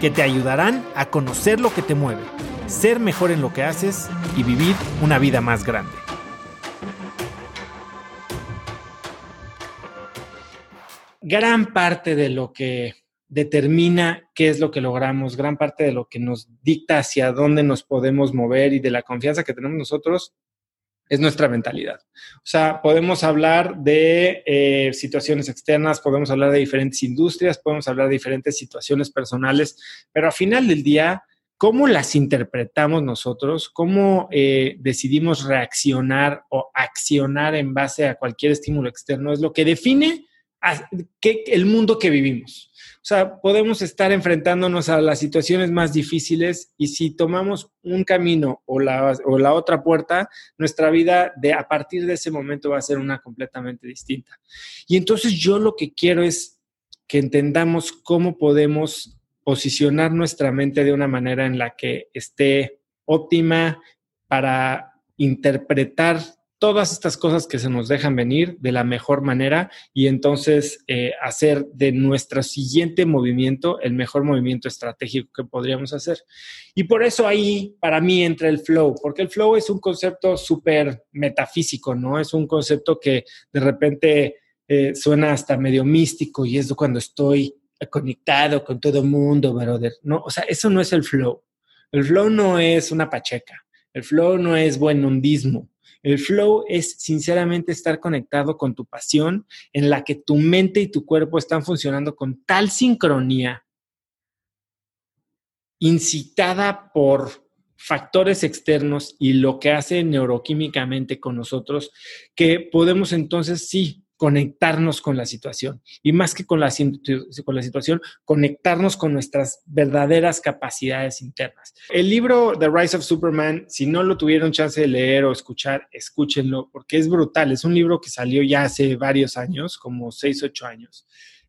que te ayudarán a conocer lo que te mueve, ser mejor en lo que haces y vivir una vida más grande. Gran parte de lo que determina qué es lo que logramos, gran parte de lo que nos dicta hacia dónde nos podemos mover y de la confianza que tenemos nosotros es nuestra mentalidad. O sea, podemos hablar de eh, situaciones externas, podemos hablar de diferentes industrias, podemos hablar de diferentes situaciones personales, pero al final del día, cómo las interpretamos nosotros, cómo eh, decidimos reaccionar o accionar en base a cualquier estímulo externo, es lo que define el mundo que vivimos. O sea, podemos estar enfrentándonos a las situaciones más difíciles y si tomamos un camino o la, o la otra puerta, nuestra vida de, a partir de ese momento va a ser una completamente distinta. Y entonces yo lo que quiero es que entendamos cómo podemos posicionar nuestra mente de una manera en la que esté óptima para interpretar todas estas cosas que se nos dejan venir de la mejor manera y entonces eh, hacer de nuestro siguiente movimiento el mejor movimiento estratégico que podríamos hacer. Y por eso ahí para mí entra el flow, porque el flow es un concepto súper metafísico, ¿no? Es un concepto que de repente eh, suena hasta medio místico y es cuando estoy conectado con todo el mundo, brother. No, o sea, eso no es el flow. El flow no es una pacheca. El flow no es buen hundismo. El flow es sinceramente estar conectado con tu pasión en la que tu mente y tu cuerpo están funcionando con tal sincronía, incitada por factores externos y lo que hace neuroquímicamente con nosotros, que podemos entonces sí conectarnos con la situación y más que con la, con la situación, conectarnos con nuestras verdaderas capacidades internas. El libro The Rise of Superman, si no lo tuvieron chance de leer o escuchar, escúchenlo porque es brutal. Es un libro que salió ya hace varios años, como 6, 8 años.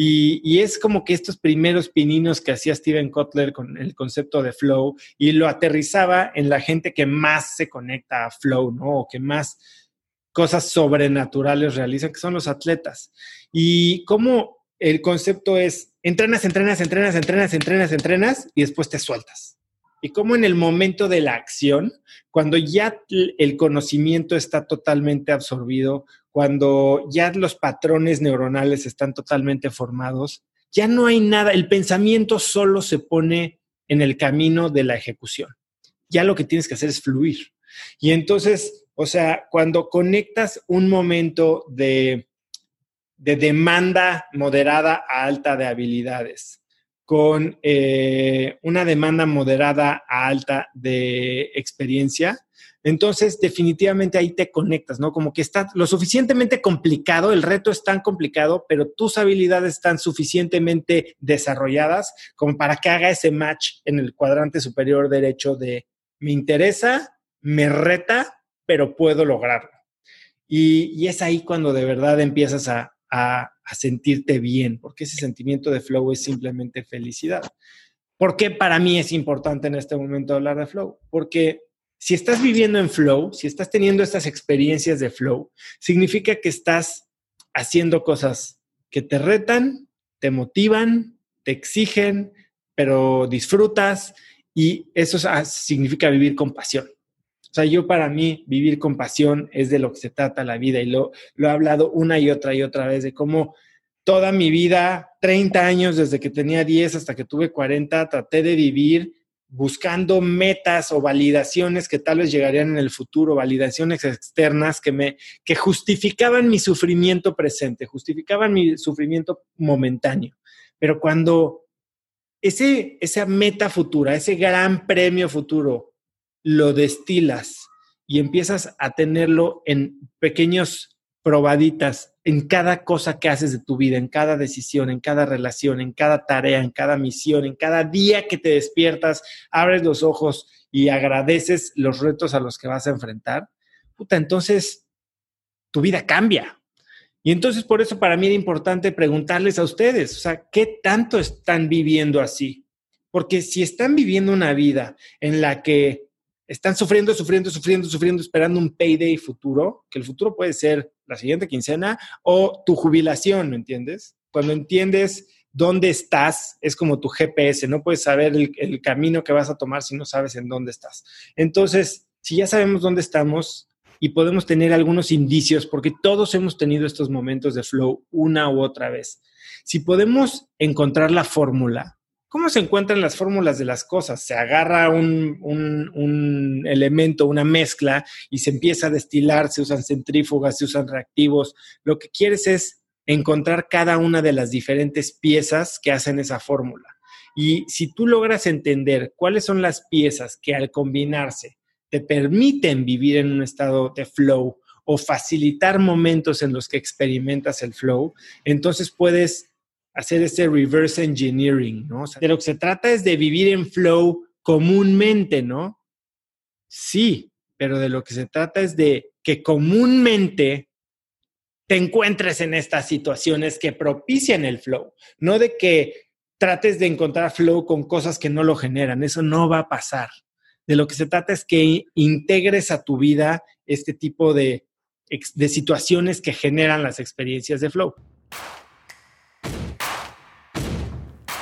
Y, y, es como que estos primeros pininos que hacía Steven Kotler con el concepto de flow y lo aterrizaba en la gente que más se conecta a flow, ¿no? O que más cosas sobrenaturales realizan, que son los atletas. Y cómo el concepto es, entrenas, entrenas, entrenas, entrenas, entrenas, entrenas y después te sueltas. Y cómo en el momento de la acción, cuando ya el conocimiento está totalmente absorbido, cuando ya los patrones neuronales están totalmente formados, ya no hay nada, el pensamiento solo se pone en el camino de la ejecución. Ya lo que tienes que hacer es fluir. Y entonces o sea, cuando conectas un momento de, demanda moderada a alta de habilidades con eh, una demanda moderada a alta de experiencia, entonces definitivamente ahí te conectas, ¿no? Como que está lo suficientemente complicado, el reto es tan complicado, pero tus habilidades están suficientemente desarrolladas como para que haga ese match en el cuadrante superior derecho de me interesa, me reta pero puedo lograrlo. Y, es ahí cuando de verdad empiezas a, sentirte bien, porque ese sentimiento de flow es simplemente felicidad. ¿Por qué para mí es importante en este momento hablar de flow? Porque si estás viviendo en flow, si estás teniendo estas experiencias de flow, significa que estás haciendo cosas que te retan, te motivan, te exigen, pero disfrutas y eso significa vivir con pasión. O sea, yo para mí vivir con pasión es de lo que se trata la vida y lo, lo he hablado una y otra y otra vez de cómo toda mi vida, 30 años desde que tenía 10 hasta que tuve 40, traté de vivir buscando metas o validaciones que tal vez llegarían en el futuro, validaciones externas que me que justificaban mi sufrimiento presente, justificaban mi sufrimiento momentáneo. Pero cuando ese, esa meta futura, ese gran premio futuro lo destilas y empiezas a tenerlo en pequeños probaditas en cada cosa que haces de tu vida, en cada decisión, en cada relación, en cada tarea, en cada misión, en cada día que te despiertas, abres los ojos y agradeces los retos a los que vas a enfrentar, puta, entonces tu vida cambia. Y entonces por eso para mí era importante preguntarles a ustedes, o sea, ¿qué tanto están viviendo así? Porque si están viviendo una vida en la que están sufriendo, sufriendo, sufriendo, sufriendo, esperando un payday futuro, que el futuro puede ser la siguiente quincena o tu jubilación, ¿me entiendes? Cuando entiendes dónde estás, es como tu GPS, no puedes saber el, el, camino que vas a tomar si no sabes en dónde estás. Entonces, si ya sabemos dónde estamos y podemos tener algunos indicios, porque todos hemos tenido estos momentos de flow una u otra vez, si podemos encontrar la fórmula, ¿Cómo se encuentran las fórmulas de las cosas? Se agarra un, elemento, una mezcla, y se empieza a destilar, se usan centrífugas, se usan reactivos. Lo que quieres es encontrar cada una de las diferentes piezas que hacen esa fórmula. Y si tú logras entender cuáles son las piezas que al combinarse te permiten vivir en un estado de flow o facilitar momentos en los que experimentas el flow, entonces puedes hacer ese reverse engineering, ¿no? De lo que se trata es de vivir en flow comúnmente, ¿no? Sí, pero de lo que se trata es de que comúnmente te encuentres en estas situaciones que propician el flow, no de que trates de encontrar flow con cosas que no lo generan, eso no va a pasar. De lo que se trata es que integres a tu vida este tipo de, de situaciones que generan las experiencias de flow.